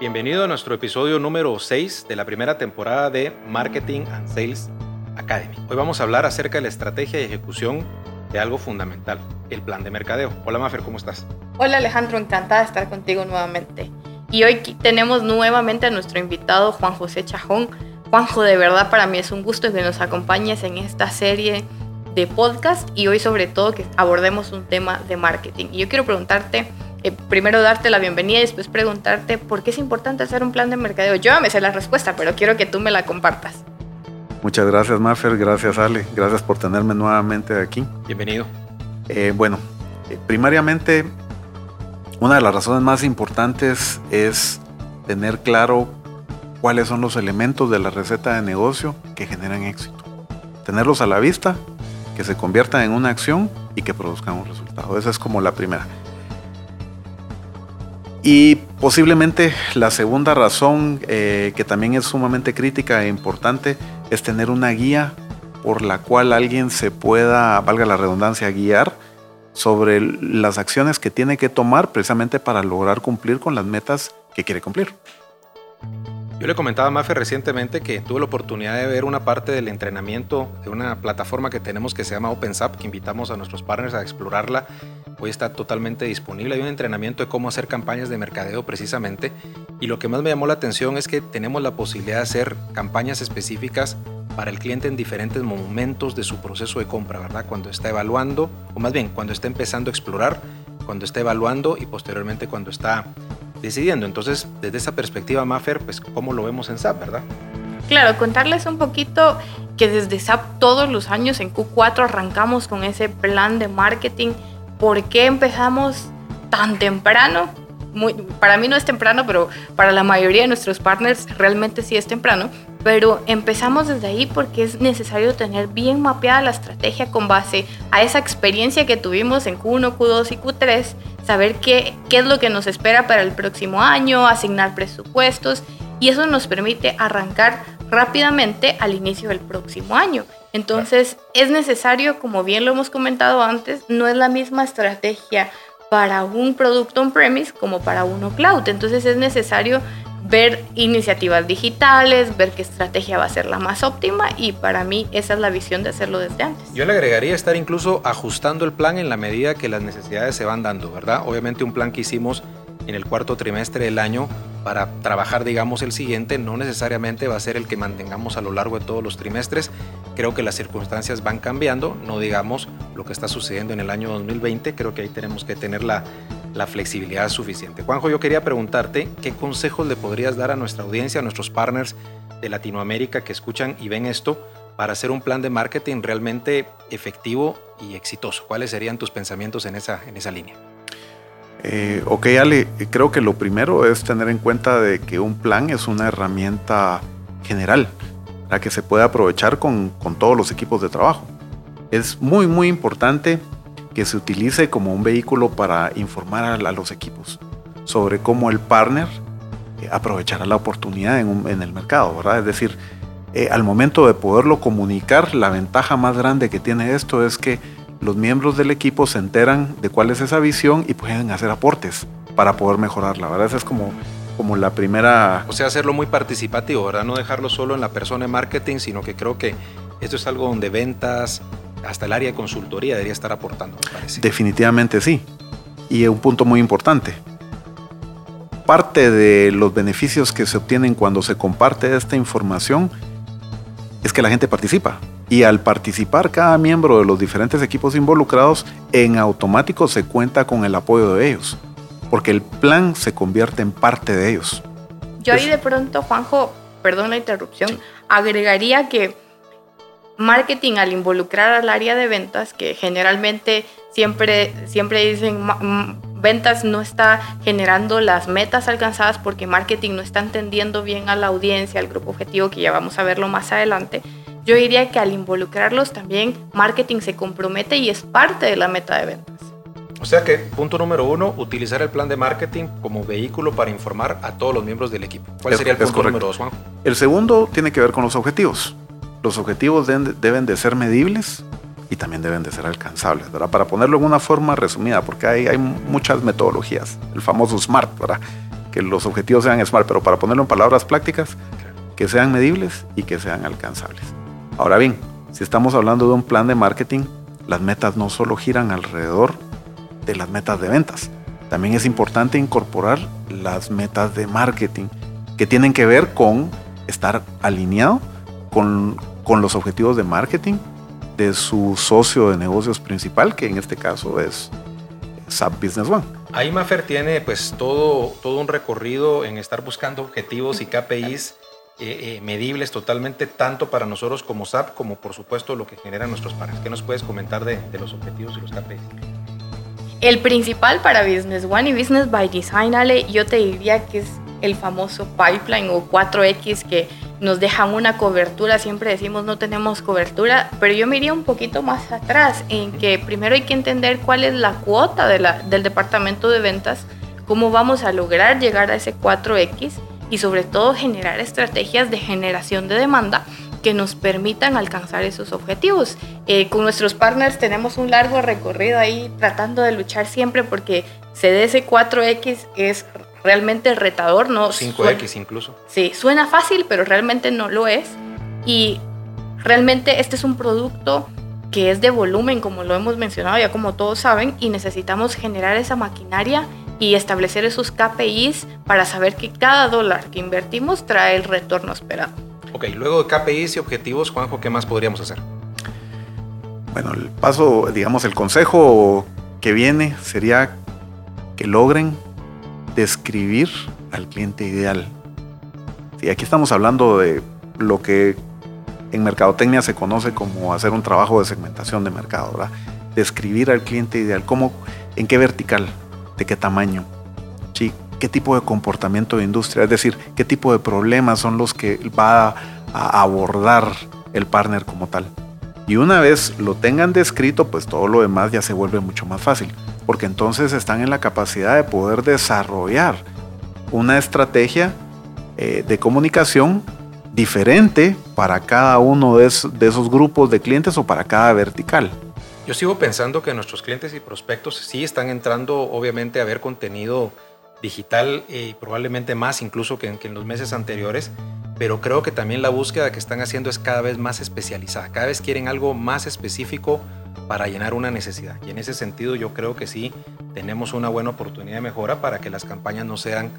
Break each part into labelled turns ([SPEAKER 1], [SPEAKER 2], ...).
[SPEAKER 1] Bienvenido a nuestro episodio número 6 de la primera temporada de Marketing and Sales Academy. Hoy vamos a hablar acerca de la estrategia y ejecución de algo fundamental, el plan de mercadeo. Hola Mafer, ¿cómo estás?
[SPEAKER 2] Hola Alejandro, encantada de estar contigo nuevamente. Y hoy tenemos nuevamente a nuestro invitado Juan José Chajón. Juanjo, de verdad para mí es un gusto que nos acompañes en esta serie de podcast y hoy sobre todo que abordemos un tema de marketing. Y yo quiero preguntarte, eh, primero darte la bienvenida y después preguntarte por qué es importante hacer un plan de mercadeo. Yo ya me sé la respuesta, pero quiero que tú me la compartas.
[SPEAKER 3] Muchas gracias, Maffer. Gracias, Ale. Gracias por tenerme nuevamente aquí.
[SPEAKER 1] Bienvenido.
[SPEAKER 3] Eh, bueno, eh, primariamente, una de las razones más importantes es tener claro cuáles son los elementos de la receta de negocio que generan éxito. Tenerlos a la vista, que se conviertan en una acción y que produzcan un resultado. Esa es como la primera. Y posiblemente la segunda razón, eh, que también es sumamente crítica e importante, es tener una guía por la cual alguien se pueda, valga la redundancia, guiar sobre las acciones que tiene que tomar precisamente para lograr cumplir con las metas que quiere cumplir.
[SPEAKER 1] Yo le comentaba a Mafe recientemente que tuve la oportunidad de ver una parte del entrenamiento de una plataforma que tenemos que se llama OpenSAP, que invitamos a nuestros partners a explorarla. Hoy está totalmente disponible. Hay un entrenamiento de cómo hacer campañas de mercadeo precisamente. Y lo que más me llamó la atención es que tenemos la posibilidad de hacer campañas específicas para el cliente en diferentes momentos de su proceso de compra, ¿verdad? Cuando está evaluando, o más bien cuando está empezando a explorar, cuando está evaluando y posteriormente cuando está decidiendo. Entonces, desde esa perspectiva, Maffer, pues, ¿cómo lo vemos en SAP, verdad?
[SPEAKER 2] Claro, contarles un poquito que desde SAP todos los años en Q4 arrancamos con ese plan de marketing. ¿Por qué empezamos tan temprano? Para mí no es temprano, pero para la mayoría de nuestros partners realmente sí es temprano. Pero empezamos desde ahí porque es necesario tener bien mapeada la estrategia con base a esa experiencia que tuvimos en Q1, Q2 y Q3 saber qué es lo que nos espera para el próximo año, asignar presupuestos y eso nos permite arrancar rápidamente al inicio del próximo año. Entonces es necesario, como bien lo hemos comentado antes, no es la misma estrategia para un producto on-premise como para uno cloud. Entonces es necesario ver iniciativas digitales, ver qué estrategia va a ser la más óptima y para mí esa es la visión de hacerlo desde antes.
[SPEAKER 1] Yo le agregaría estar incluso ajustando el plan en la medida que las necesidades se van dando, ¿verdad? Obviamente un plan que hicimos en el cuarto trimestre del año para trabajar, digamos, el siguiente, no necesariamente va a ser el que mantengamos a lo largo de todos los trimestres. Creo que las circunstancias van cambiando, no digamos lo que está sucediendo en el año 2020, creo que ahí tenemos que tener la, flexibilidad suficiente. Juanjo, yo quería preguntarte qué consejos le podrías dar a nuestra audiencia, a nuestros partners de Latinoamérica que escuchan y ven esto para hacer un plan de marketing realmente efectivo y exitoso. ¿Cuáles serían tus pensamientos en esa, en esa línea?
[SPEAKER 3] Eh, ok, Ale, creo que lo primero es tener en cuenta de que un plan es una herramienta general, la que se puede aprovechar con, con todos los equipos de trabajo. Es muy, muy importante que se utilice como un vehículo para informar a, los equipos sobre cómo el partner eh, aprovechará la oportunidad en, el mercado, ¿verdad? Es decir, eh, al momento de poderlo comunicar, la ventaja más grande que tiene esto es que los miembros del equipo se enteran de cuál es esa visión y pueden hacer aportes para poder mejorarla, ¿verdad? Esa es como, como la primera...
[SPEAKER 1] O sea, hacerlo muy participativo, ¿verdad? No dejarlo solo en la persona de marketing, sino que creo que esto es algo donde ventas, hasta el área de consultoría debería estar aportando, me parece.
[SPEAKER 3] Definitivamente sí. Y un punto muy importante. Parte de los beneficios que se obtienen cuando se comparte esta información es que la gente participa. Y al participar cada miembro de los diferentes equipos involucrados, en automático se cuenta con el apoyo de ellos. Porque el plan se convierte en parte de ellos.
[SPEAKER 2] Yo ahí de pronto, Juanjo, perdón la interrupción, agregaría que marketing al involucrar al área de ventas, que generalmente siempre, siempre dicen ventas no está generando las metas alcanzadas porque marketing no está entendiendo bien a la audiencia, al grupo objetivo, que ya vamos a verlo más adelante. Yo diría que al involucrarlos también marketing se compromete y es parte de la meta de ventas.
[SPEAKER 1] O sea que, punto número uno, utilizar el plan de marketing como vehículo para informar a todos los miembros del equipo. ¿Cuál sería el punto número dos, Juan?
[SPEAKER 3] El segundo tiene que ver con los objetivos los objetivos deben, de ser medibles y también deben de ser alcanzables, ¿verdad? Para ponerlo en una forma resumida, porque hay, hay muchas metodologías, el famoso SMART, que los objetivos sean SMART, pero para ponerlo en palabras prácticas, que sean medibles y que sean alcanzables. Ahora bien, si estamos hablando de un plan de marketing, las metas no solo giran alrededor de las metas de ventas, también es importante incorporar las metas de marketing que tienen que ver con estar alineado con, con los objetivos de marketing de su socio de negocios principal, que en este caso es SAP Business One.
[SPEAKER 1] Ahí Maffer tiene pues todo, todo un recorrido en estar buscando objetivos y KPIs eh, eh, medibles totalmente, tanto para nosotros como SAP, como por supuesto lo que generan nuestros pares. ¿Qué nos puedes comentar de, de los objetivos y los KPIs?
[SPEAKER 2] El principal para Business One y Business by Design, Ale, yo te diría que es el famoso pipeline o 4X que nos dejan una cobertura, siempre decimos no tenemos cobertura, pero yo me iría un poquito más atrás en que primero hay que entender cuál es la cuota de la, del departamento de ventas, cómo vamos a lograr llegar a ese 4X y sobre todo generar estrategias de generación de demanda que nos permitan alcanzar esos objetivos. Eh, con nuestros partners tenemos un largo recorrido ahí tratando de luchar siempre porque CDS 4X es realmente retador, ¿no?
[SPEAKER 1] 5X incluso.
[SPEAKER 2] Sí, suena fácil, pero realmente no lo es. Y realmente este es un producto que es de volumen, como lo hemos mencionado ya como todos saben, y necesitamos generar esa maquinaria y establecer esos KPIs para saber que cada dólar que invertimos trae el retorno esperado.
[SPEAKER 1] Ok, luego de KPIs y objetivos, Juanjo, ¿qué más podríamos hacer?
[SPEAKER 3] Bueno, el paso, digamos, el consejo que viene sería que logren describir al cliente ideal. Y aquí estamos hablando de lo que en mercadotecnia se conoce como hacer un trabajo de segmentación de mercado, ¿verdad? Describir al cliente ideal, cómo, en qué vertical, de qué tamaño, ¿sí? qué tipo de comportamiento de industria, es decir, qué tipo de problemas son los que va a abordar el partner como tal. Y una vez lo tengan descrito, pues todo lo demás ya se vuelve mucho más fácil porque entonces están en la capacidad de poder desarrollar una estrategia eh, de comunicación diferente para cada uno de, esos grupos de clientes o para cada vertical.
[SPEAKER 1] Yo sigo pensando que nuestros clientes y prospectos sí están entrando obviamente a ver contenido digital y probablemente más incluso que en los meses anteriores, pero creo que también la búsqueda que están haciendo es cada vez más especializada, cada vez quieren algo más específico para llenar una necesidad. Y en ese sentido yo creo que sí tenemos una buena oportunidad de mejora para que las campañas no sean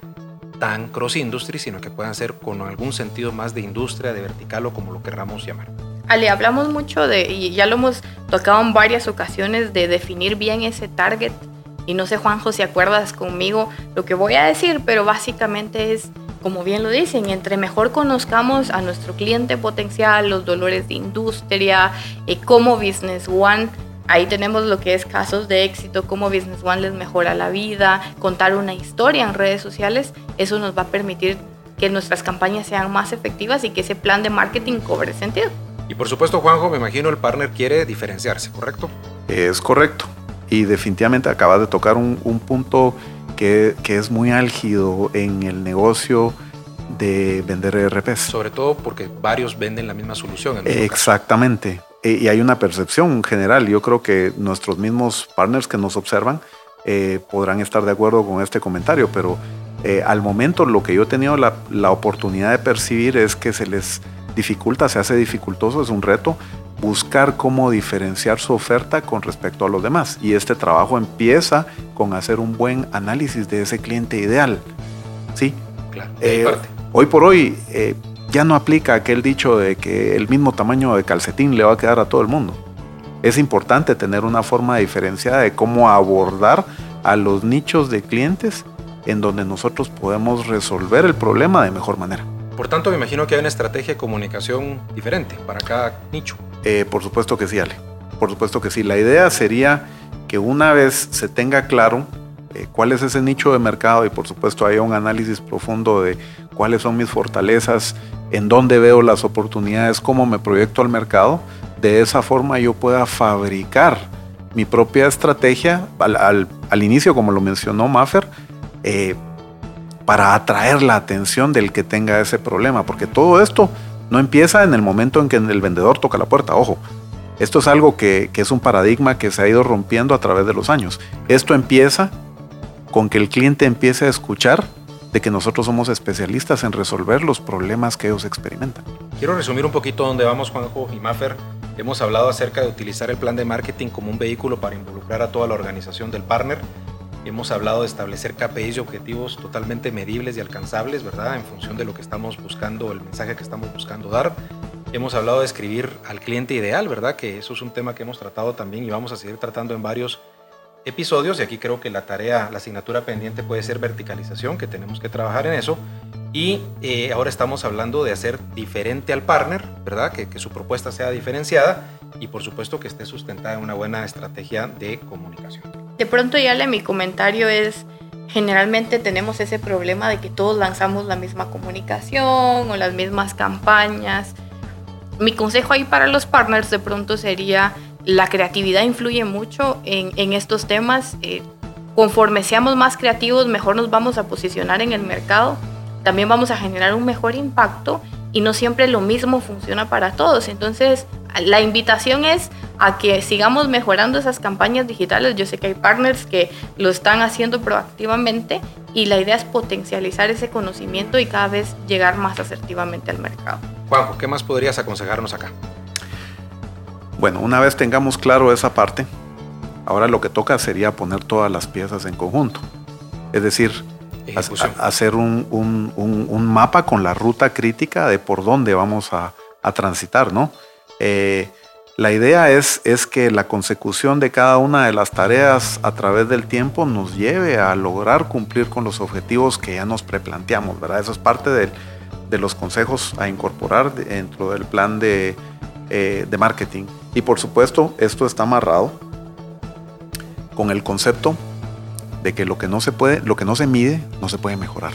[SPEAKER 1] tan cross industry, sino que puedan ser con algún sentido más de industria, de vertical o como lo querramos llamar.
[SPEAKER 2] Ale, hablamos mucho de, y ya lo hemos tocado en varias ocasiones, de definir bien ese target. Y no sé, Juanjo, si acuerdas conmigo lo que voy a decir, pero básicamente es, como bien lo dicen, entre mejor conozcamos a nuestro cliente potencial, los dolores de industria, eh, como Business One Ahí tenemos lo que es casos de éxito, cómo Business One les mejora la vida, contar una historia en redes sociales. Eso nos va a permitir que nuestras campañas sean más efectivas y que ese plan de marketing cobre sentido.
[SPEAKER 1] Y por supuesto, Juanjo, me imagino el partner quiere diferenciarse, ¿correcto?
[SPEAKER 3] Es correcto. Y definitivamente acabas de tocar un, punto que, que, es muy álgido en el negocio de vender ERPs.
[SPEAKER 1] Sobre todo porque varios venden la misma solución.
[SPEAKER 3] Exactamente. Eh, y hay una percepción general. Yo creo que nuestros mismos partners que nos observan eh, podrán estar de acuerdo con este comentario, pero eh, al momento lo que yo he tenido la, la, oportunidad de percibir es que se les dificulta, se hace dificultoso, es un reto buscar cómo diferenciar su oferta con respecto a los demás. Y este trabajo empieza con hacer un buen análisis de ese cliente ideal. ¿Sí?
[SPEAKER 1] Claro.
[SPEAKER 3] hoy por hoy ya no aplica aquel dicho de que el mismo tamaño de calcetín le va a quedar a todo el mundo. Es importante tener una forma diferenciada de cómo abordar a los nichos de clientes en donde nosotros podemos resolver el problema de mejor manera.
[SPEAKER 1] Por tanto, me imagino que hay una estrategia de comunicación diferente para cada nicho.
[SPEAKER 3] Eh, por supuesto que sí, Ale. Por supuesto que sí. La idea sería que una vez se tenga claro eh, cuál es ese nicho de mercado y por supuesto haya un análisis profundo de cuáles son mis fortalezas, en dónde veo las oportunidades, cómo me proyecto al mercado, de esa forma yo pueda fabricar mi propia estrategia al, inicio, como lo mencionó Maffer, eh, para atraer la atención del que tenga ese problema, porque todo esto no empieza en el momento en que el vendedor toca la puerta, ojo. Esto es algo que, es un paradigma que se ha ido rompiendo a través de los años. Esto empieza con que el cliente empiece a escuchar de que nosotros somos especialistas en resolver los problemas que ellos experimentan.
[SPEAKER 1] Quiero resumir un poquito dónde vamos, Juanjo y Maffer. Hemos hablado acerca de utilizar el plan de marketing como un vehículo para involucrar a toda la organización del partner. Hemos hablado de establecer KPIs y objetivos totalmente medibles y alcanzables, ¿verdad? En función de lo que estamos buscando, el mensaje que estamos buscando dar. Hemos hablado de escribir al cliente ideal, ¿verdad? Que eso es un tema que hemos tratado también y vamos a seguir tratando en varios episodios y aquí creo que la tarea, la asignatura pendiente puede ser verticalización, que tenemos que trabajar en eso. Y eh, ahora estamos hablando de hacer diferente al partner, ¿verdad? Que, que, su propuesta sea diferenciada y por supuesto que esté sustentada en una buena estrategia de comunicación.
[SPEAKER 2] De pronto ya le mi comentario es, generalmente tenemos ese problema de que todos lanzamos la misma comunicación o las mismas campañas. Mi consejo ahí para los partners de pronto sería la creatividad influye mucho en, estos temas. Eh, conforme seamos más creativos, mejor nos vamos a posicionar en el mercado. También vamos a generar un mejor impacto y no siempre lo mismo funciona para todos. Entonces, la invitación es a que sigamos mejorando esas campañas digitales. Yo sé que hay partners que lo están haciendo proactivamente y la idea es potencializar ese conocimiento y cada vez llegar más asertivamente al mercado.
[SPEAKER 1] Juanjo, ¿qué más podrías aconsejarnos acá?
[SPEAKER 3] Bueno, una vez tengamos claro esa parte, ahora lo que toca sería poner todas las piezas en conjunto. Es decir, hacer un, mapa con la ruta crítica de por dónde vamos a, transitar, ¿no? Eh, la idea es, es, que la consecución de cada una de las tareas a través del tiempo nos lleve a lograr cumplir con los objetivos que ya nos preplanteamos, ¿verdad? Eso es parte de, los consejos a incorporar dentro del plan de, eh, de marketing. Y por supuesto, esto está amarrado con el concepto de que lo que no se puede, lo que no se mide, no se puede mejorar.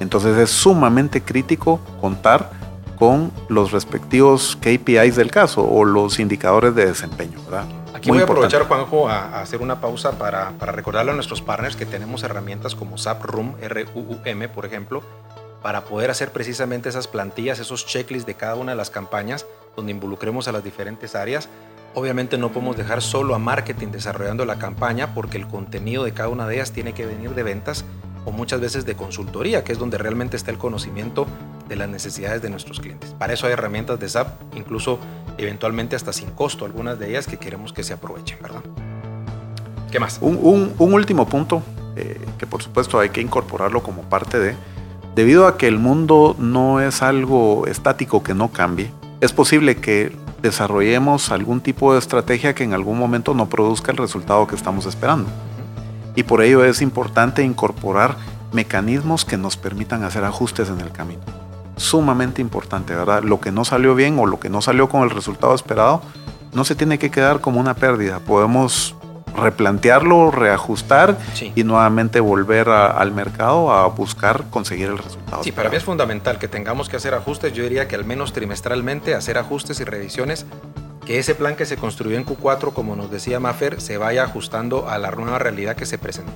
[SPEAKER 3] Entonces es sumamente crítico contar con los respectivos KPIs del caso o los indicadores de desempeño, ¿verdad?
[SPEAKER 1] Aquí voy a aprovechar, Juanjo, a, hacer una pausa para, para, recordarle a nuestros partners que tenemos herramientas como SAP Room, R-U-U-M, por ejemplo, para poder hacer precisamente esas plantillas, esos checklists de cada una de las campañas donde involucremos a las diferentes áreas. Obviamente no podemos dejar solo a marketing desarrollando la campaña porque el contenido de cada una de ellas tiene que venir de ventas o muchas veces de consultoría, que es donde realmente está el conocimiento de las necesidades de nuestros clientes. Para eso hay herramientas de SAP, incluso eventualmente hasta sin costo, algunas de ellas que queremos que se aprovechen. ¿Qué más?
[SPEAKER 3] Un, último punto, eh, que por supuesto hay que incorporarlo como parte de, debido a que el mundo no es algo estático que no cambie, es posible que desarrollemos algún tipo de estrategia que en algún momento no produzca el resultado que estamos esperando. Y por ello es importante incorporar mecanismos que nos permitan hacer ajustes en el camino. Sumamente importante, ¿verdad? Lo que no salió bien o lo que no salió con el resultado esperado no se tiene que quedar como una pérdida. Podemos replantearlo, reajustar y nuevamente volver al mercado a buscar conseguir el resultado.
[SPEAKER 1] Sí, para mí es fundamental que tengamos que hacer ajustes. Yo diría que al menos trimestralmente hacer ajustes y revisiones, que ese plan que se construyó en Q4, como nos decía Maffer, se vaya ajustando a la nueva realidad que se presenta.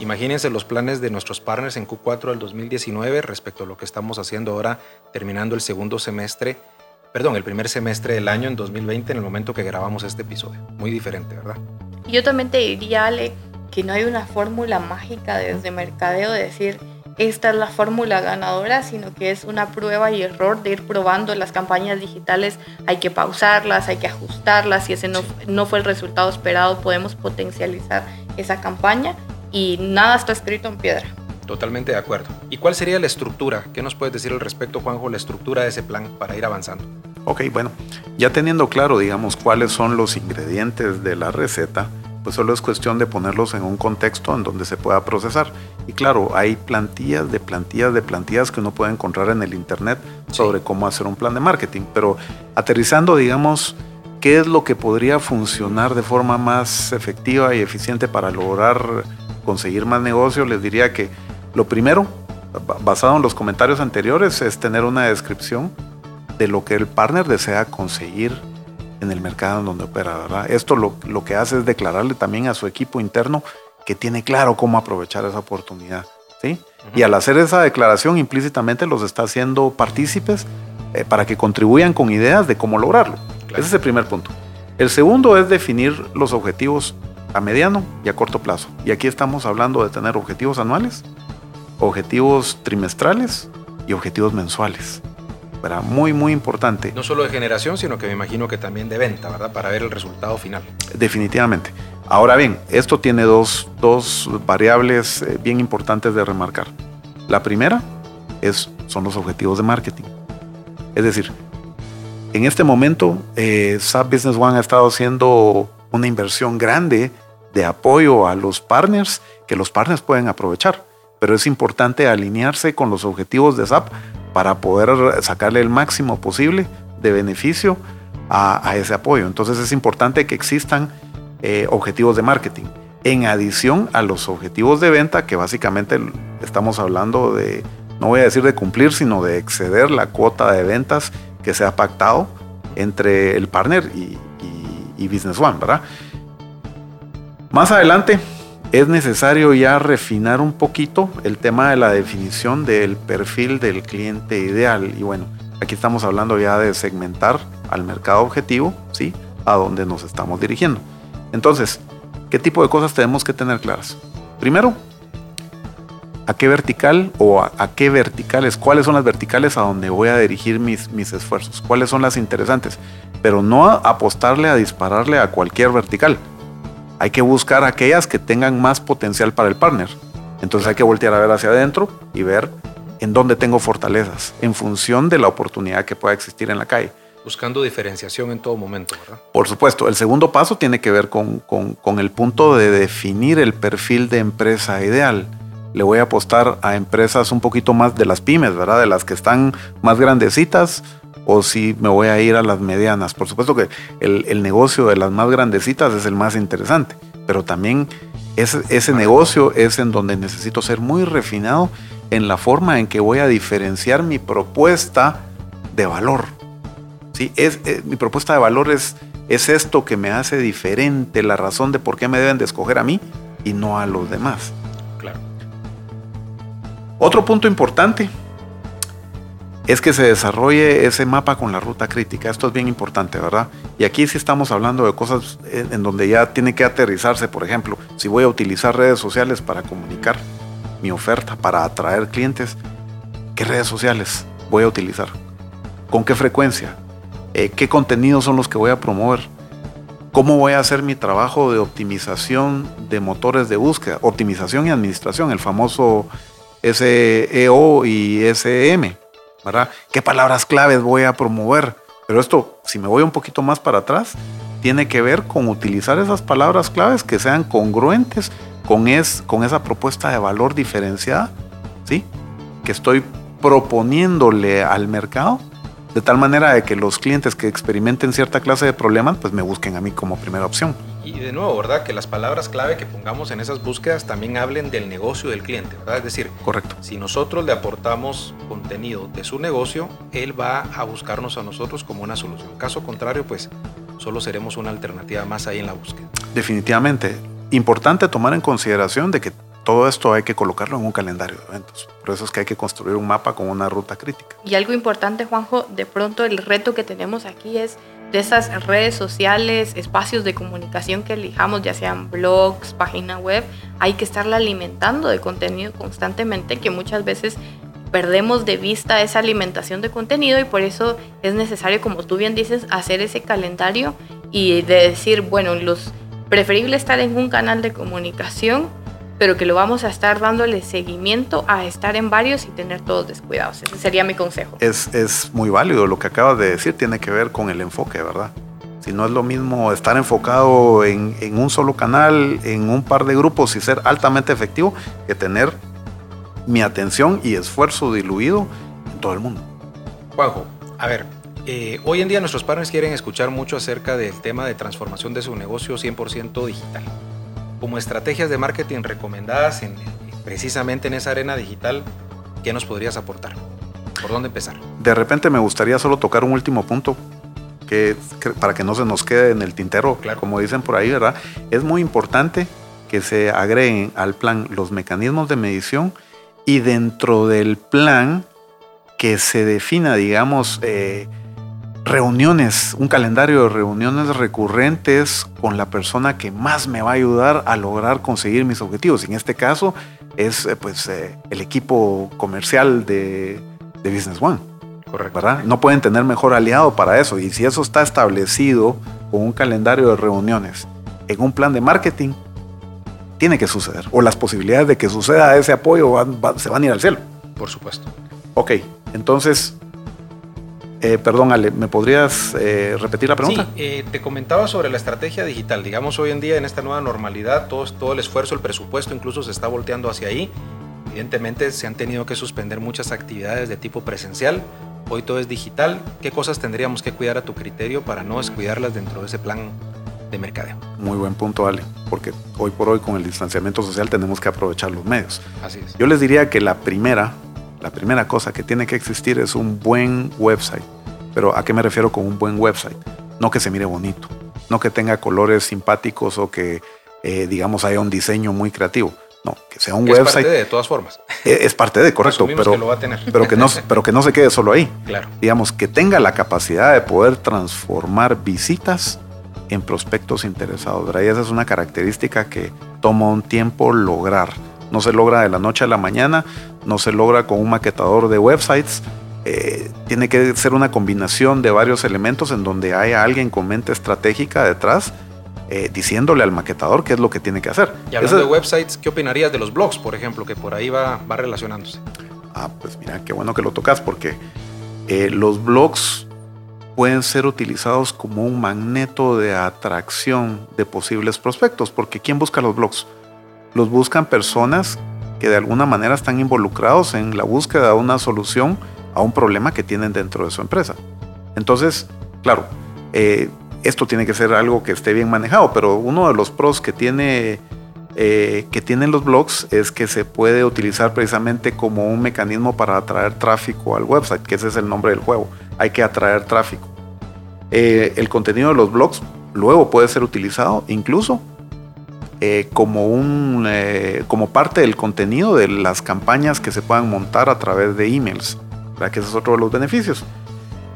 [SPEAKER 1] Imagínense los planes de nuestros partners en Q4 del 2019 respecto a lo que estamos haciendo ahora, terminando el segundo semestre, perdón, el primer semestre del año en 2020, en el momento que grabamos este episodio. Muy diferente, ¿verdad?
[SPEAKER 2] Yo también te diría, Ale, que no hay una fórmula mágica desde mercadeo de decir esta es la fórmula ganadora, sino que es una prueba y error de ir probando las campañas digitales. Hay que pausarlas, hay que ajustarlas. Si ese no, no fue el resultado esperado, podemos potencializar esa campaña y nada está escrito en piedra.
[SPEAKER 1] Totalmente de acuerdo. ¿Y cuál sería la estructura? ¿Qué nos puedes decir al respecto, Juanjo, la estructura de ese plan para ir avanzando?
[SPEAKER 3] Ok, bueno, ya teniendo claro, digamos, cuáles son los ingredientes de la receta, pues solo es cuestión de ponerlos en un contexto en donde se pueda procesar. Y claro, hay plantillas de plantillas de plantillas que uno puede encontrar en el Internet sobre cómo hacer un plan de marketing, pero aterrizando, digamos, qué es lo que podría funcionar de forma más efectiva y eficiente para lograr conseguir más negocios, les diría que lo primero, basado en los comentarios anteriores, es tener una descripción de lo que el partner desea conseguir en el mercado en donde opera, ¿verdad? Esto lo, lo, que hace es declararle también a su equipo interno que tiene claro cómo aprovechar esa oportunidad, ¿sí? Y al hacer esa declaración implícitamente los está haciendo partícipes eh, para que contribuyan con ideas de cómo lograrlo. Ese es el primer punto. El segundo es definir los objetivos a mediano y a corto plazo. Y aquí estamos hablando de tener objetivos anuales objetivos trimestrales y objetivos mensuales. ¿Verdad? Muy, muy importante.
[SPEAKER 1] No solo de generación, sino que me imagino que también de venta, ¿verdad? Para ver el resultado final.
[SPEAKER 3] Definitivamente. Ahora bien, esto tiene dos, dos variables eh, bien importantes de remarcar. La primera es, son los objetivos de marketing. Es decir, en este momento, eh, SAP Business One ha estado haciendo una inversión grande de apoyo a los partners que los partners pueden aprovechar. Pero es importante alinearse con los objetivos de SAP para poder sacarle el máximo posible de beneficio a, ese apoyo. Entonces es importante que existan eh, objetivos de marketing. En adición a los objetivos de venta, que básicamente estamos hablando de, no voy a decir de cumplir, sino de exceder la cuota de ventas que se ha pactado entre el partner y, y Business One, ¿verdad? Más adelante es necesario ya refinar un poquito el tema de la definición del perfil del cliente ideal. Y bueno, aquí estamos hablando ya de segmentar al mercado objetivo, ¿sí? A donde nos estamos dirigiendo. Entonces, ¿qué tipo de cosas tenemos que tener claras? Primero, ¿a qué vertical o a, qué verticales? ¿Cuáles son las verticales a donde voy a dirigir mis, mis esfuerzos? ¿Cuáles son las interesantes? Pero no apostarle a dispararle a cualquier vertical hay que buscar aquellas que tengan más potencial para el partner. Entonces hay que voltear a ver hacia adentro y ver en dónde tengo fortalezas, en función de la oportunidad que pueda existir en la calle.
[SPEAKER 1] Buscando diferenciación en todo momento, ¿verdad?
[SPEAKER 3] Por supuesto, el segundo paso tiene que ver con, con, el punto de definir el perfil de empresa ideal. Le voy a apostar a empresas un poquito más de las pymes, ¿verdad? De las que están más grandecitas, o si me voy a ir a las medianas. Por supuesto que el, negocio de las más grandecitas es el más interesante, pero también ese, ese negocio es en donde necesito ser muy refinado en la forma en que voy a diferenciar mi propuesta de valor. ¿Sí? Es, eh, mi propuesta de valor es, es esto que me hace diferente, la razón de por qué me deben de escoger a mí y no a los demás.
[SPEAKER 1] Claro.
[SPEAKER 3] Otro punto importante es que se desarrolle ese mapa con la ruta crítica. Esto es bien importante, ¿verdad? Y aquí sí estamos hablando de cosas en donde ya tiene que aterrizarse, por ejemplo, si voy a utilizar redes sociales para comunicar mi oferta, para atraer clientes, ¿qué redes sociales voy a utilizar? ¿Con qué frecuencia? Eh, ¿Qué contenidos son los que voy a promover? ¿Cómo voy a hacer mi trabajo de optimización de motores de búsqueda? Optimización y administración, el famoso SEO y SM ¿Qué palabras claves voy a promover? Pero esto, si me voy un poquito más para atrás, tiene que ver con utilizar esas palabras claves que sean congruentes con, es, con esa propuesta de valor diferenciada, ¿sí? Que estoy proponiéndole al mercado de tal manera de que los clientes que experimenten cierta clase de problemas, pues me busquen a mí como primera opción.
[SPEAKER 1] Y de nuevo, ¿verdad? Que las palabras clave que pongamos en esas búsquedas también hablen del negocio del cliente, ¿verdad? Es decir,
[SPEAKER 3] correcto.
[SPEAKER 1] Si nosotros le aportamos contenido de su negocio, él va a buscarnos a nosotros como una solución. Caso contrario, pues solo seremos una alternativa más ahí en la búsqueda.
[SPEAKER 3] Definitivamente. Importante tomar en consideración de que todo esto hay que colocarlo en un calendario de eventos. Por eso es que hay que construir un mapa con una ruta crítica.
[SPEAKER 2] Y algo importante, Juanjo, de pronto el reto que tenemos aquí es de esas redes sociales, espacios de comunicación que elijamos, ya sean blogs, página web, hay que estarla alimentando de contenido constantemente, que muchas veces perdemos de vista esa alimentación de contenido y por eso es necesario, como tú bien dices, hacer ese calendario y de decir, bueno, los preferible estar en un canal de comunicación pero que lo vamos a estar dándole seguimiento a estar en varios y tener todos descuidados. Ese sería mi consejo.
[SPEAKER 3] Es, es muy válido lo que acabas de decir, tiene que ver con el enfoque, ¿verdad? Si no es lo mismo estar enfocado en, en, un solo canal, en un par de grupos y ser altamente efectivo, que tener mi atención y esfuerzo diluido en todo el mundo.
[SPEAKER 1] Juanjo, a ver, eh, hoy en día nuestros partners quieren escuchar mucho acerca del tema de transformación de su negocio 100% digital como estrategias de marketing recomendadas en, precisamente en esa arena digital, ¿qué nos podrías aportar? ¿Por dónde empezar?
[SPEAKER 3] De repente me gustaría solo tocar un último punto, que, para que no se nos quede en el tintero,
[SPEAKER 1] claro.
[SPEAKER 3] como dicen por ahí, ¿verdad? Es muy importante que se agreguen al plan los mecanismos de medición y dentro del plan que se defina, digamos, eh, reuniones, un calendario de reuniones recurrentes con la persona que más me va a ayudar a lograr conseguir mis objetivos. En este caso es eh, pues eh, el equipo comercial de, Business One.
[SPEAKER 1] Correcto.
[SPEAKER 3] ¿verdad? No pueden tener mejor aliado para eso. Y si eso está establecido con un calendario de reuniones en un plan de marketing, tiene que suceder. O las posibilidades de que suceda ese apoyo se van a ir al cielo.
[SPEAKER 1] Por supuesto.
[SPEAKER 3] Ok, entonces eh, perdón, Ale, ¿me podrías eh, repetir la pregunta?
[SPEAKER 1] Sí, eh, te comentaba sobre la estrategia digital. Digamos, hoy en día, en esta nueva normalidad, todo, todo el esfuerzo, el presupuesto incluso se está volteando hacia ahí. Evidentemente, se han tenido que suspender muchas actividades de tipo presencial. Hoy todo es digital. ¿Qué cosas tendríamos que cuidar a tu criterio para no descuidarlas dentro de ese plan de mercadeo?
[SPEAKER 3] Muy buen punto, Ale, porque hoy por hoy con el distanciamiento social tenemos que aprovechar los medios.
[SPEAKER 1] Así es.
[SPEAKER 3] Yo les diría que la primera la primera cosa que tiene que existir es un buen website. Pero ¿a qué me refiero con un buen website? No que se mire bonito, no que tenga colores simpáticos o que, eh, digamos, haya un diseño muy creativo. No, que sea un website. Es
[SPEAKER 1] parte de, de todas formas.
[SPEAKER 3] Eh, es, parte de, correcto, pero,
[SPEAKER 1] que lo va a tener.
[SPEAKER 3] pero, que no, pero que no se quede solo ahí.
[SPEAKER 1] Claro.
[SPEAKER 3] Digamos, que tenga la capacidad de poder transformar visitas en prospectos interesados. Y esa es una característica que toma un tiempo lograr no se logra de la noche a la mañana, no se logra con un maquetador de websites. Eh, tiene que ser una combinación de varios elementos en donde haya alguien con mente estratégica detrás eh, diciéndole al maquetador qué es lo que tiene que hacer.
[SPEAKER 1] Y hablando de websites, ¿qué opinarías de los blogs, por ejemplo, que por ahí va, va relacionándose?
[SPEAKER 3] Ah, pues mira, qué bueno que lo tocas porque eh, los blogs pueden ser utilizados como un magneto de atracción de posibles prospectos, porque ¿quién busca los blogs? Los buscan personas que de alguna manera están involucrados en la búsqueda de una solución a un problema que tienen dentro de su empresa. Entonces, claro, eh, esto tiene que ser algo que esté bien manejado, pero uno de los pros que tiene eh, que tienen los blogs es que se puede utilizar precisamente como un mecanismo para atraer tráfico al website, que ese es el nombre del juego. Hay que atraer tráfico. Eh, el contenido de los blogs luego puede ser utilizado incluso eh, como, un, eh, como parte del contenido de las campañas que se puedan montar a través de emails, ¿verdad? que ese es otro de los beneficios.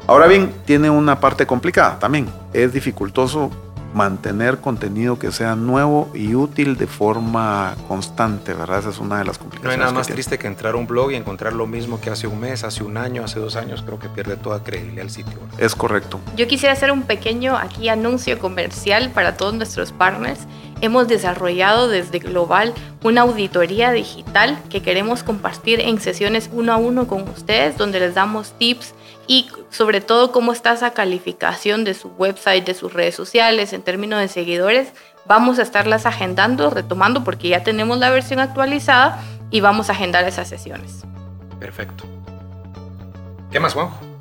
[SPEAKER 3] Ahora bien, tiene una parte complicada también. Es dificultoso mantener contenido que sea nuevo y útil de forma constante, ¿verdad? Esa es una de las complicaciones.
[SPEAKER 1] No hay nada más triste que entrar a un blog y encontrar lo mismo que hace un mes, hace un año, hace dos años. Creo que pierde toda credibilidad el sitio.
[SPEAKER 3] Es correcto.
[SPEAKER 2] Yo quisiera hacer un pequeño aquí anuncio comercial para todos nuestros partners hemos desarrollado desde Global una auditoría digital que queremos compartir en sesiones uno a uno con ustedes, donde les damos tips y sobre todo cómo está esa calificación de su website, de sus redes sociales en términos de seguidores. Vamos a estarlas agendando, retomando, porque ya tenemos la versión actualizada y vamos a agendar esas sesiones.
[SPEAKER 1] Perfecto. ¿Qué más, Juanjo?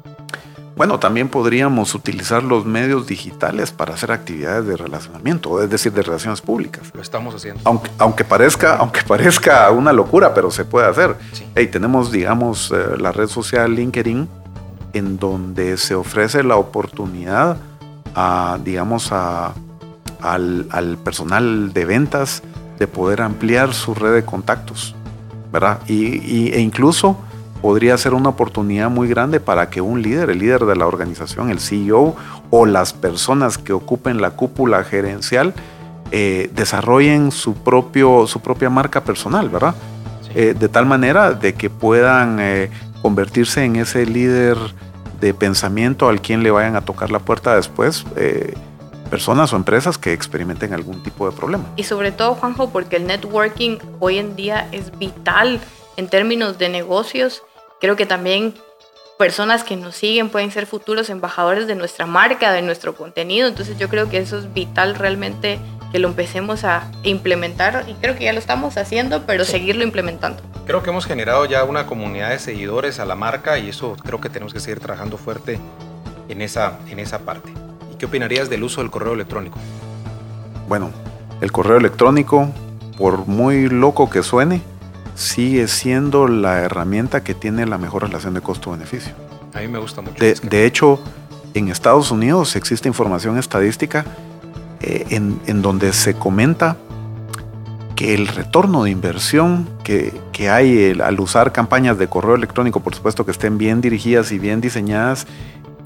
[SPEAKER 3] Bueno, también podríamos utilizar los medios digitales para hacer actividades de relacionamiento, es decir, de relaciones públicas.
[SPEAKER 1] Lo estamos haciendo.
[SPEAKER 3] Aunque, aunque, parezca, aunque parezca una locura, pero se puede hacer. Sí. tenemos, digamos, eh, la red social LinkedIn, en donde se ofrece la oportunidad a, digamos, a, al, al, personal de ventas de poder ampliar su red de contactos, ¿verdad? Y, y, e incluso podría ser una oportunidad muy grande para que un líder, el líder de la organización, el CEO o las personas que ocupen la cúpula gerencial, eh, desarrollen su, propio, su propia marca personal, ¿verdad? Eh, de tal manera de que puedan eh, convertirse en ese líder de pensamiento al quien le vayan a tocar la puerta después personas o empresas que experimenten algún tipo de problema.
[SPEAKER 2] Y sobre todo, Juanjo, porque el networking hoy en día es vital en términos de negocios, creo que también personas que nos siguen pueden ser futuros embajadores de nuestra marca, de nuestro contenido. Entonces yo creo que eso es vital realmente que lo empecemos a implementar y creo que ya lo estamos haciendo, pero seguirlo implementando.
[SPEAKER 1] Creo que hemos generado ya una comunidad de seguidores a la marca y eso creo que tenemos que seguir trabajando fuerte en esa, en esa parte. ¿Y qué opinarías del uso del correo electrónico?
[SPEAKER 3] Bueno, el correo electrónico, por muy loco que suene, sigue siendo la herramienta que tiene la mejor relación de costo-beneficio.
[SPEAKER 1] A mí me gusta mucho.
[SPEAKER 3] De, hecho, en Estados Unidos existe información estadística eh, en, donde se comenta que el retorno de inversión que, hay al usar campañas de correo electrónico, por supuesto que estén bien dirigidas y bien diseñadas,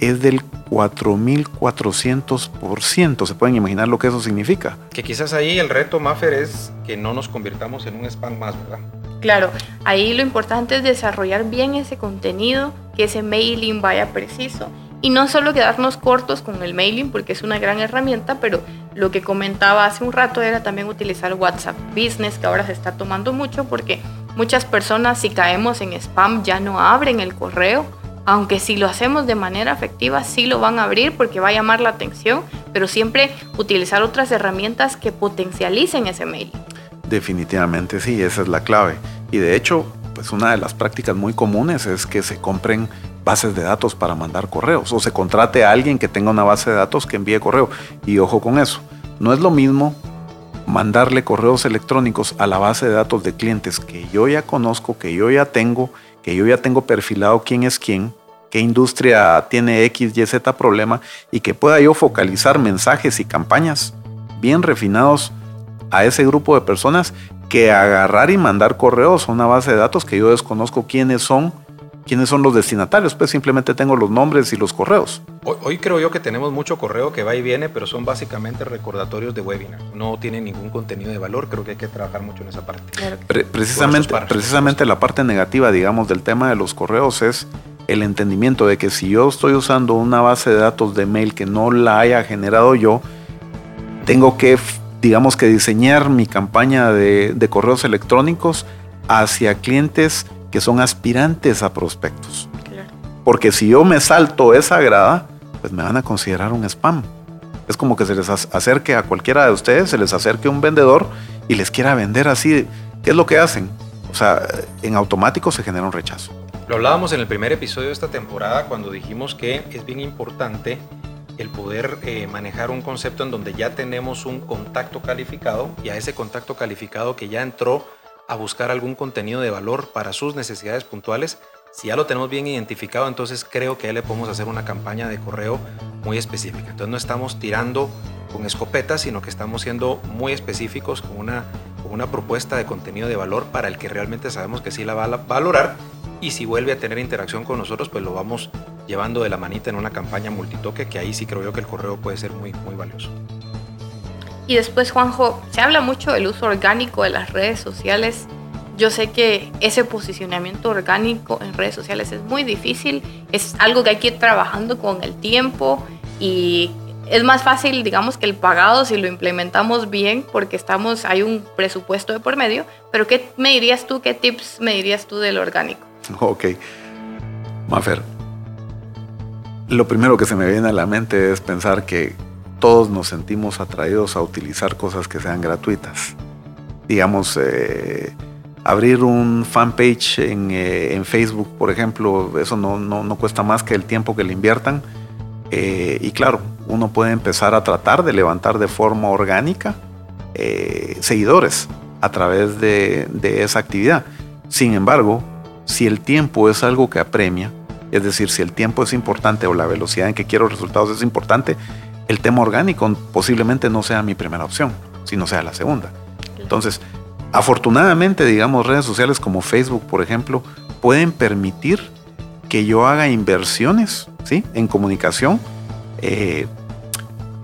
[SPEAKER 3] es del 4.400%. ¿Se pueden imaginar lo que eso significa?
[SPEAKER 1] Que quizás ahí el reto, Maffer, es que no nos convirtamos en un spam más, ¿verdad?
[SPEAKER 2] Claro, ahí lo importante es desarrollar bien ese contenido, que ese mailing vaya preciso y no solo quedarnos cortos con el mailing porque es una gran herramienta, pero lo que comentaba hace un rato era también utilizar WhatsApp Business, que ahora se está tomando mucho porque muchas personas si caemos en spam ya no abren el correo, aunque si lo hacemos de manera efectiva sí lo van a abrir porque va a llamar la atención, pero siempre utilizar otras herramientas que potencialicen ese mail.
[SPEAKER 3] Definitivamente sí, esa es la clave. Y de hecho, pues una de las prácticas muy comunes es que se compren bases de datos para mandar correos o se contrate a alguien que tenga una base de datos que envíe correo. Y ojo con eso, no es lo mismo mandarle correos electrónicos a la base de datos de clientes que yo ya conozco, que yo ya tengo, que yo ya tengo perfilado quién es quién, qué industria tiene X, Y, Z problema y que pueda yo focalizar mensajes y campañas bien refinados a ese grupo de personas que agarrar y mandar correos a una base de datos que yo desconozco quiénes son quiénes son los destinatarios, pues simplemente tengo los nombres y los correos.
[SPEAKER 1] Hoy, creo yo que tenemos mucho correo que va y viene, pero son básicamente recordatorios de webinar. No tienen ningún contenido de valor, creo que hay que trabajar mucho en esa parte.
[SPEAKER 3] precisamente precisamente la parte negativa, digamos, del tema de los correos es el entendimiento de que si yo estoy usando una base de datos de mail que no la haya generado yo, tengo que, digamos que diseñar mi campaña de, de correos electrónicos hacia clientes que son aspirantes a prospectos. Porque si yo me salto esa grada, pues me van a considerar un spam. Es como que se les acerque a cualquiera de ustedes, se les acerque un vendedor y les quiera vender así. ¿Qué es lo que hacen? O sea, en automático se genera un rechazo.
[SPEAKER 1] Lo hablábamos en el primer episodio de esta temporada cuando dijimos que es bien importante el poder eh, manejar un concepto en donde ya tenemos un contacto calificado y a ese contacto calificado que ya entró a buscar algún contenido de valor para sus necesidades puntuales. Si ya lo tenemos bien identificado, entonces creo que ya le podemos hacer una campaña de correo muy específica. Entonces no estamos tirando con escopetas, sino que estamos siendo muy específicos con una, con una propuesta de contenido de valor para el que realmente sabemos que sí la va a valorar y si vuelve a tener interacción con nosotros, pues lo vamos llevando de la manita en una campaña multitoque, que ahí sí creo yo que el correo puede ser muy, muy valioso.
[SPEAKER 2] Y después, Juanjo, se habla mucho del uso orgánico de las redes sociales. Yo sé que ese posicionamiento orgánico en redes sociales es muy difícil, es algo que hay que ir trabajando con el tiempo y es más fácil, digamos, que el pagado si lo implementamos bien porque estamos, hay un presupuesto de por medio, pero ¿qué me dirías tú, qué tips me dirías tú del orgánico?
[SPEAKER 3] Ok, Mafer, lo primero que se me viene a la mente es pensar que todos nos sentimos atraídos a utilizar cosas que sean gratuitas. Digamos, eh, abrir un fanpage en, eh, en, Facebook, por ejemplo, eso no, no, cuesta más que el tiempo que le inviertan. Eh, y claro, uno puede empezar a tratar de levantar de forma orgánica seguidores a través de esa actividad. Sin embargo, si el tiempo es algo que apremia, es decir, si el tiempo es importante o la velocidad en que quiero resultados es importante, el tema orgánico posiblemente no sea mi primera opción, sino sea la segunda. Entonces, afortunadamente, digamos, redes sociales como Facebook, por ejemplo, pueden permitir que yo haga inversiones ¿sí? en comunicación eh,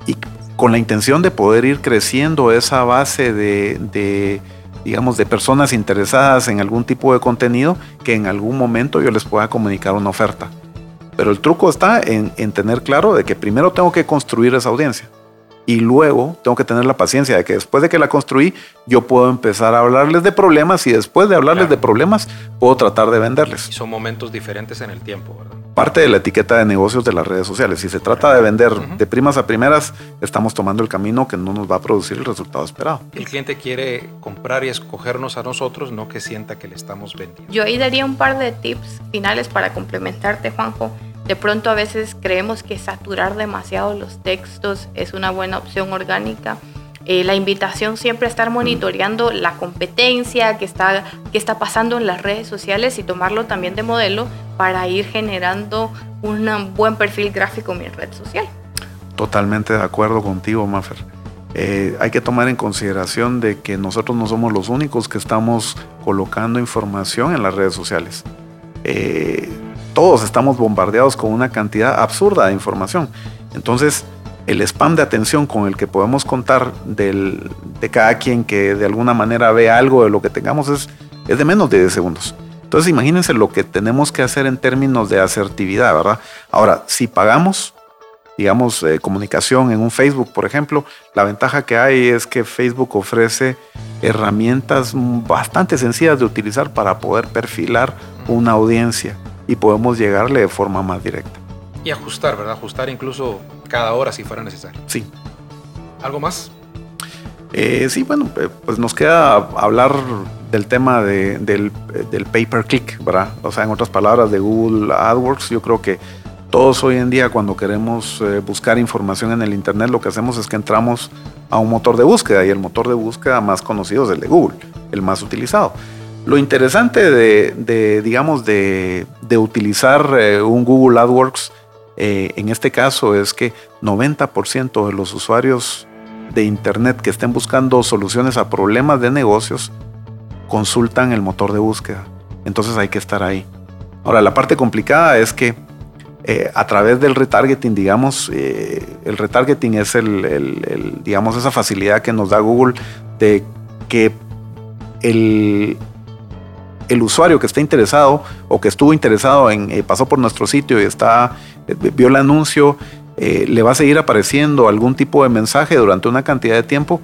[SPEAKER 3] y con la intención de poder ir creciendo esa base de, digamos, de personas interesadas en algún tipo de contenido que en algún momento yo les pueda comunicar una oferta. Pero el truco está en, tener claro de que primero tengo que construir esa audiencia y luego tengo que tener la paciencia de que después de que la construí, yo puedo empezar a hablarles de problemas y después de hablarles de problemas, puedo tratar de venderles.
[SPEAKER 1] Y son momentos diferentes en el tiempo, ¿verdad?
[SPEAKER 3] Parte de la etiqueta de negocios de las redes sociales. Si se trata de vender de primas a primeras, estamos tomando el camino que no nos va a producir el resultado esperado.
[SPEAKER 1] El cliente quiere comprar y escogernos a nosotros, no que sienta que le estamos vendiendo.
[SPEAKER 2] Yo ahí daría un par de tips finales para complementarte, Juanjo. De pronto a veces creemos que saturar demasiado los textos es una buena opción orgánica. Eh, la invitación siempre a estar monitoreando la competencia que está, que está pasando en las redes sociales y tomarlo también de modelo para ir generando un buen perfil gráfico en mi red social.
[SPEAKER 3] Totalmente de acuerdo contigo, Maffer. Eh, hay que tomar en consideración de que nosotros no somos los únicos que estamos colocando información en las redes sociales. Eh, todos estamos bombardeados con una cantidad absurda de información. Entonces, el spam de atención con el que podemos contar del, de cada quien que de alguna manera ve algo de lo que tengamos es, es de menos de 10 segundos. Entonces imagínense lo que tenemos que hacer en términos de asertividad, ¿verdad? Ahora, si pagamos, digamos, eh, comunicación en un Facebook, por ejemplo, la ventaja que hay es que Facebook ofrece herramientas bastante sencillas de utilizar para poder perfilar una audiencia y podemos llegarle de forma más directa.
[SPEAKER 1] Y ajustar, ¿verdad? Ajustar incluso cada hora si fuera necesario.
[SPEAKER 3] Sí.
[SPEAKER 1] ¿Algo más?
[SPEAKER 3] Eh, sí, bueno, eh, pues nos queda hablar del tema de, del, del pay per click, ¿verdad? O sea, en otras palabras, de Google AdWords, yo creo que todos hoy en día cuando queremos eh, buscar información en el Internet, lo que hacemos es que entramos a un motor de búsqueda y el motor de búsqueda más conocido es el de Google, el más utilizado. Lo interesante de, digamos, de, utilizar un Google AdWords en este caso es que 90% de los usuarios de Internet que estén buscando soluciones a problemas de negocios consultan el motor de búsqueda. Entonces hay que estar ahí. Ahora, la parte complicada es que eh, a través del retargeting, digamos, eh, el retargeting es el, digamos, esa facilidad que nos da Google de que el, el usuario que está interesado o que estuvo interesado en, eh, pasó por nuestro sitio y está, vio el anuncio eh, le va a seguir apareciendo algún tipo de mensaje durante una cantidad de tiempo,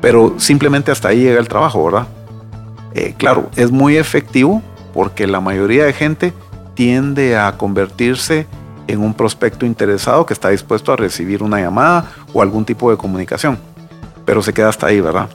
[SPEAKER 3] pero simplemente hasta ahí llega el trabajo, ¿verdad? Eh, claro, es muy efectivo porque la mayoría de gente tiende a convertirse en un prospecto interesado que está dispuesto a recibir una llamada o algún tipo de comunicación, pero se queda hasta ahí, ¿verdad?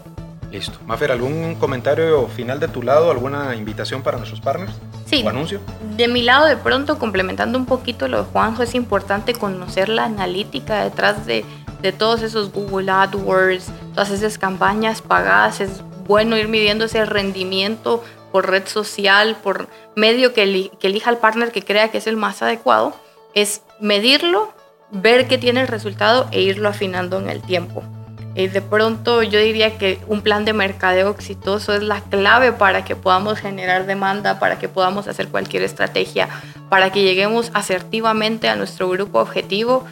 [SPEAKER 1] Listo. Mafer, ¿algún comentario final de tu lado? ¿Alguna invitación para nuestros partners?
[SPEAKER 2] Sí.
[SPEAKER 1] ¿O anuncio?
[SPEAKER 2] De mi lado, de pronto, complementando un poquito lo de Juanjo, es importante conocer la analítica detrás de, de todos esos Google AdWords, todas esas campañas pagadas. Es bueno ir midiendo ese rendimiento por red social, por medio que, que elija el partner que crea que es el más adecuado. Es medirlo, ver qué tiene el resultado e irlo afinando en el tiempo. De pronto yo diría que un plan de mercadeo exitoso es la clave para que podamos generar demanda, para que podamos hacer cualquier estrategia, para que lleguemos asertivamente a nuestro grupo objetivo.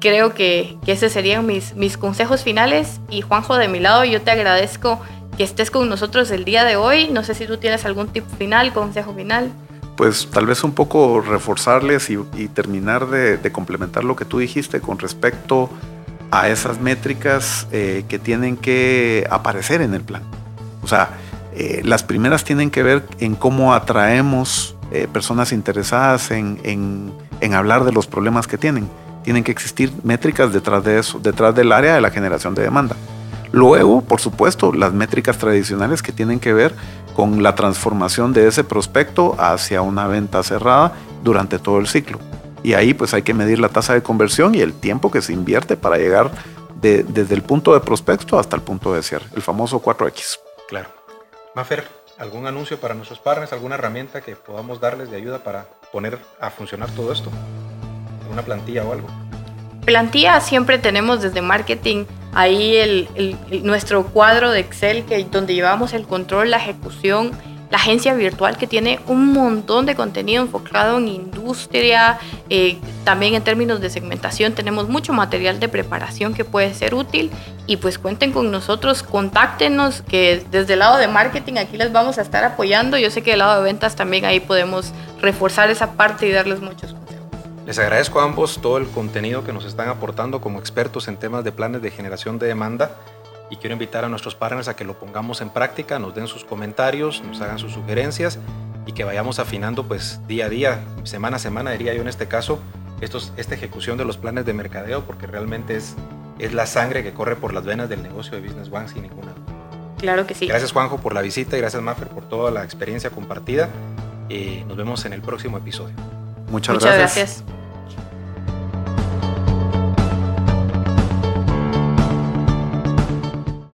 [SPEAKER 2] Creo que, que esos serían mis, mis consejos finales. Y Juanjo, de mi lado, yo te agradezco que estés con nosotros el día de hoy. No sé si tú tienes algún tip final, consejo final.
[SPEAKER 3] Pues tal vez un poco reforzarles y, y terminar de, de complementar lo que tú dijiste con respecto a esas métricas eh, que tienen que aparecer en el plan. O sea, eh, las primeras tienen que ver en cómo atraemos eh, personas interesadas en, en, en, hablar de los problemas que tienen. Tienen que existir métricas detrás de eso, detrás del área de la generación de demanda. Luego, por supuesto, las métricas tradicionales que tienen que ver con la transformación de ese prospecto hacia una venta cerrada durante todo el ciclo. Y ahí pues hay que medir la tasa de conversión y el tiempo que se invierte para llegar desde el punto de prospecto hasta el punto de cierre, el famoso 4X.
[SPEAKER 1] Claro. Mafer, ¿algún anuncio para nuestros partners, alguna herramienta que podamos darles de ayuda para poner a funcionar todo esto? ¿Una plantilla o algo?
[SPEAKER 2] Plantilla siempre tenemos desde marketing ahí el, nuestro cuadro de Excel que, donde llevamos el control, la ejecución la agencia virtual que tiene un montón de contenido enfocado en industria, eh, también en términos de segmentación tenemos mucho material de preparación que puede ser útil y pues cuenten con nosotros, contáctenos que desde el lado de marketing aquí les vamos a estar apoyando, yo sé que del lado de ventas también ahí podemos reforzar esa parte y darles muchos consejos.
[SPEAKER 1] Les agradezco a ambos todo el contenido que nos están aportando como expertos en temas de planes de generación de demanda y quiero invitar a nuestros partners a que lo pongamos en práctica, nos den sus comentarios, nos hagan sus sugerencias y que vayamos afinando pues día a día, semana a semana diría yo en este caso, estos, esta ejecución de los planes de mercadeo porque realmente es, es la sangre que corre por las venas del negocio de Business One sin ninguna duda.
[SPEAKER 2] Claro que sí.
[SPEAKER 1] Gracias Juanjo por la visita y gracias Maffer por toda la experiencia compartida. y nos vemos en el próximo episodio.
[SPEAKER 3] Muchas, Muchas gracias.
[SPEAKER 2] gracias.